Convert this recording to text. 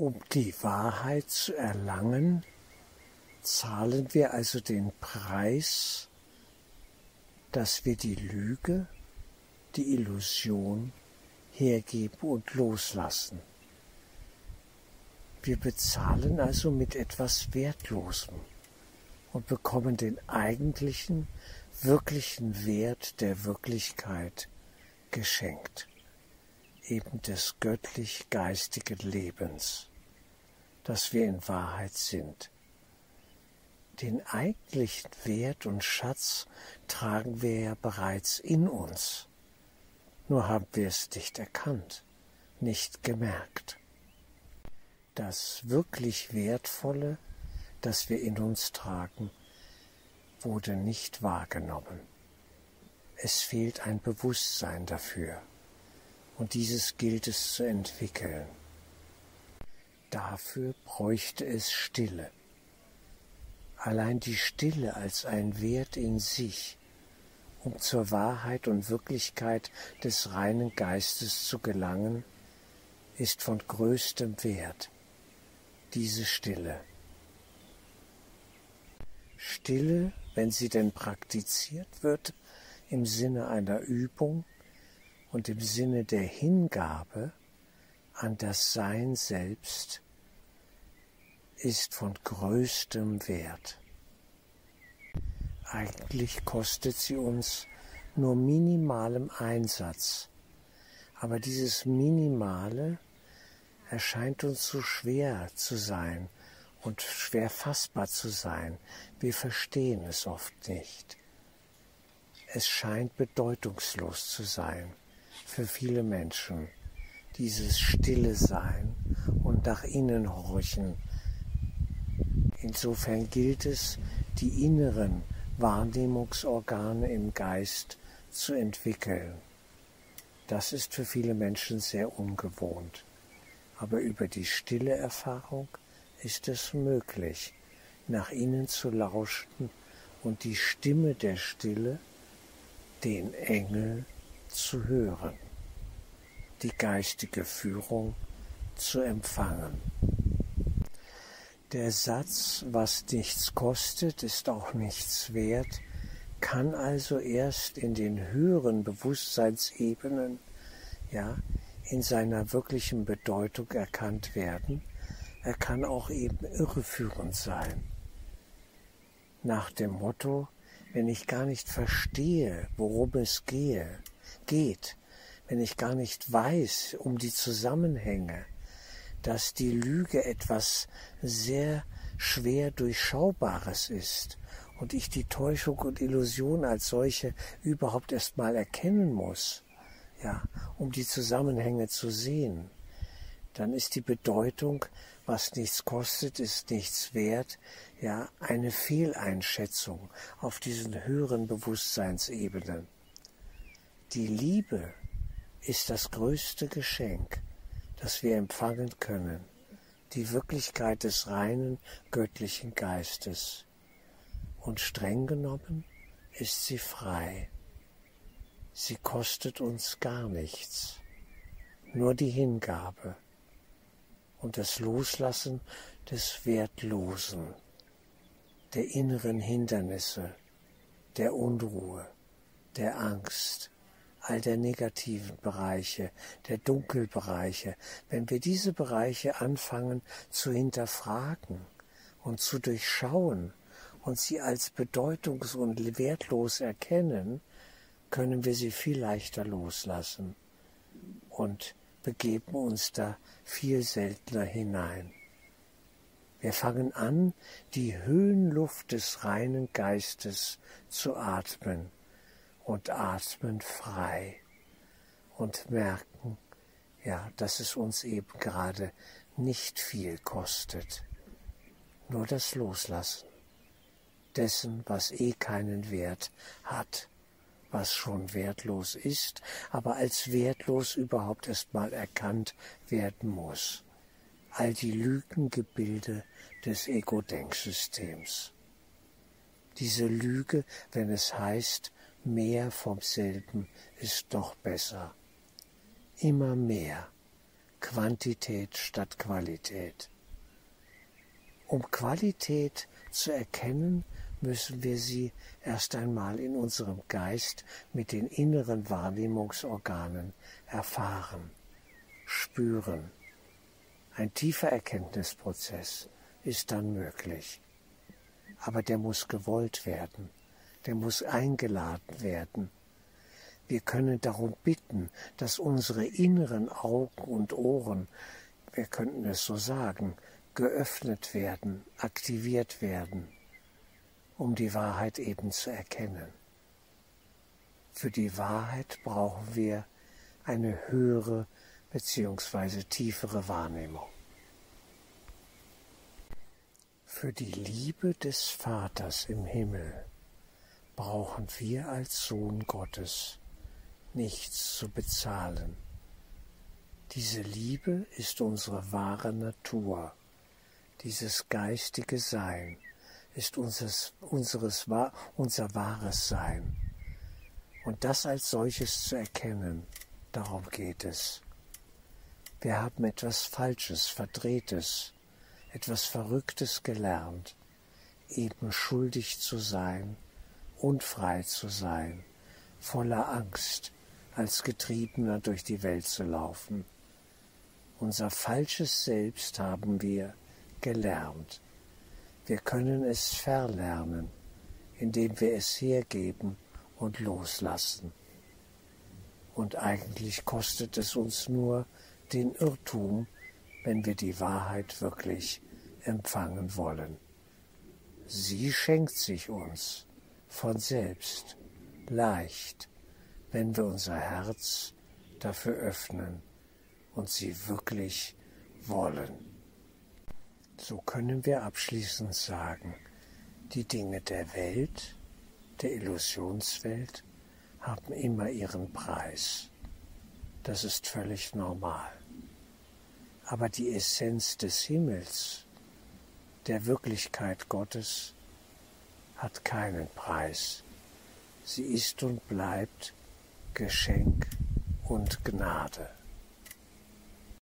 Um die Wahrheit zu erlangen, zahlen wir also den Preis, dass wir die Lüge, die Illusion hergeben und loslassen. Wir bezahlen also mit etwas Wertlosem und bekommen den eigentlichen, wirklichen Wert der Wirklichkeit geschenkt, eben des göttlich-geistigen Lebens, das wir in Wahrheit sind. Den eigentlichen Wert und Schatz tragen wir ja bereits in uns, nur haben wir es nicht erkannt, nicht gemerkt das wirklich Wertvolle, das wir in uns tragen, wurde nicht wahrgenommen. Es fehlt ein Bewusstsein dafür, und dieses gilt es zu entwickeln. Dafür bräuchte es Stille. Allein die Stille als ein Wert in sich, um zur Wahrheit und Wirklichkeit des reinen Geistes zu gelangen, ist von größtem Wert diese Stille. Stille, wenn sie denn praktiziert wird, im Sinne einer Übung und im Sinne der Hingabe an das Sein selbst, ist von größtem Wert. Eigentlich kostet sie uns nur minimalem Einsatz, aber dieses Minimale erscheint uns so schwer zu sein und schwer fassbar zu sein. Wir verstehen es oft nicht. Es scheint bedeutungslos zu sein für viele Menschen, dieses stille Sein und nach innen horchen. Insofern gilt es, die inneren Wahrnehmungsorgane im Geist zu entwickeln. Das ist für viele Menschen sehr ungewohnt aber über die stille Erfahrung ist es möglich, nach innen zu lauschen und die Stimme der Stille, den Engel, zu hören, die geistige Führung zu empfangen. Der Satz, was nichts kostet, ist auch nichts wert, kann also erst in den höheren Bewusstseinsebenen, ja, in seiner wirklichen Bedeutung erkannt werden. Er kann auch eben irreführend sein. Nach dem Motto, wenn ich gar nicht verstehe, worum es gehe, geht, wenn ich gar nicht weiß um die Zusammenhänge, dass die Lüge etwas sehr schwer Durchschaubares ist und ich die Täuschung und Illusion als solche überhaupt erst mal erkennen muss, ja, um die Zusammenhänge zu sehen, dann ist die Bedeutung, was nichts kostet, ist nichts wert, ja, eine Fehleinschätzung auf diesen höheren Bewusstseinsebenen. Die Liebe ist das größte Geschenk, das wir empfangen können, die Wirklichkeit des reinen göttlichen Geistes. Und streng genommen ist sie frei. Sie kostet uns gar nichts, nur die Hingabe und das Loslassen des Wertlosen, der inneren Hindernisse, der Unruhe, der Angst, all der negativen Bereiche, der Dunkelbereiche, wenn wir diese Bereiche anfangen zu hinterfragen und zu durchschauen und sie als bedeutungs- und wertlos erkennen, können wir sie viel leichter loslassen und begeben uns da viel seltener hinein. Wir fangen an, die Höhenluft des reinen Geistes zu atmen und atmen frei und merken, ja, dass es uns eben gerade nicht viel kostet, nur das Loslassen dessen, was eh keinen Wert hat was schon wertlos ist, aber als wertlos überhaupt erst mal erkannt werden muss. All die Lügengebilde des Ego-Denksystems. Diese Lüge, wenn es heißt, mehr vom selben ist doch besser. Immer mehr, Quantität statt Qualität. Um Qualität zu erkennen, müssen wir sie erst einmal in unserem Geist mit den inneren Wahrnehmungsorganen erfahren, spüren. Ein tiefer Erkenntnisprozess ist dann möglich. Aber der muss gewollt werden, der muss eingeladen werden. Wir können darum bitten, dass unsere inneren Augen und Ohren, wir könnten es so sagen, geöffnet werden, aktiviert werden um die Wahrheit eben zu erkennen. Für die Wahrheit brauchen wir eine höhere bzw. tiefere Wahrnehmung. Für die Liebe des Vaters im Himmel brauchen wir als Sohn Gottes nichts zu bezahlen. Diese Liebe ist unsere wahre Natur, dieses geistige Sein, ist unseres, unseres, unser wahres Sein. Und das als solches zu erkennen, darum geht es. Wir haben etwas Falsches, Verdrehtes, etwas Verrücktes gelernt, eben schuldig zu sein, unfrei zu sein, voller Angst, als Getriebener durch die Welt zu laufen. Unser falsches Selbst haben wir gelernt wir können es verlernen, indem wir es hergeben und loslassen. Und eigentlich kostet es uns nur den Irrtum, wenn wir die Wahrheit wirklich empfangen wollen. Sie schenkt sich uns von selbst, leicht, wenn wir unser Herz dafür öffnen und sie wirklich wollen. So können wir abschließend sagen, die Dinge der Welt, der Illusionswelt, haben immer ihren Preis. Das ist völlig normal. Aber die Essenz des Himmels, der Wirklichkeit Gottes, hat keinen Preis. Sie ist und bleibt Geschenk und Gnade.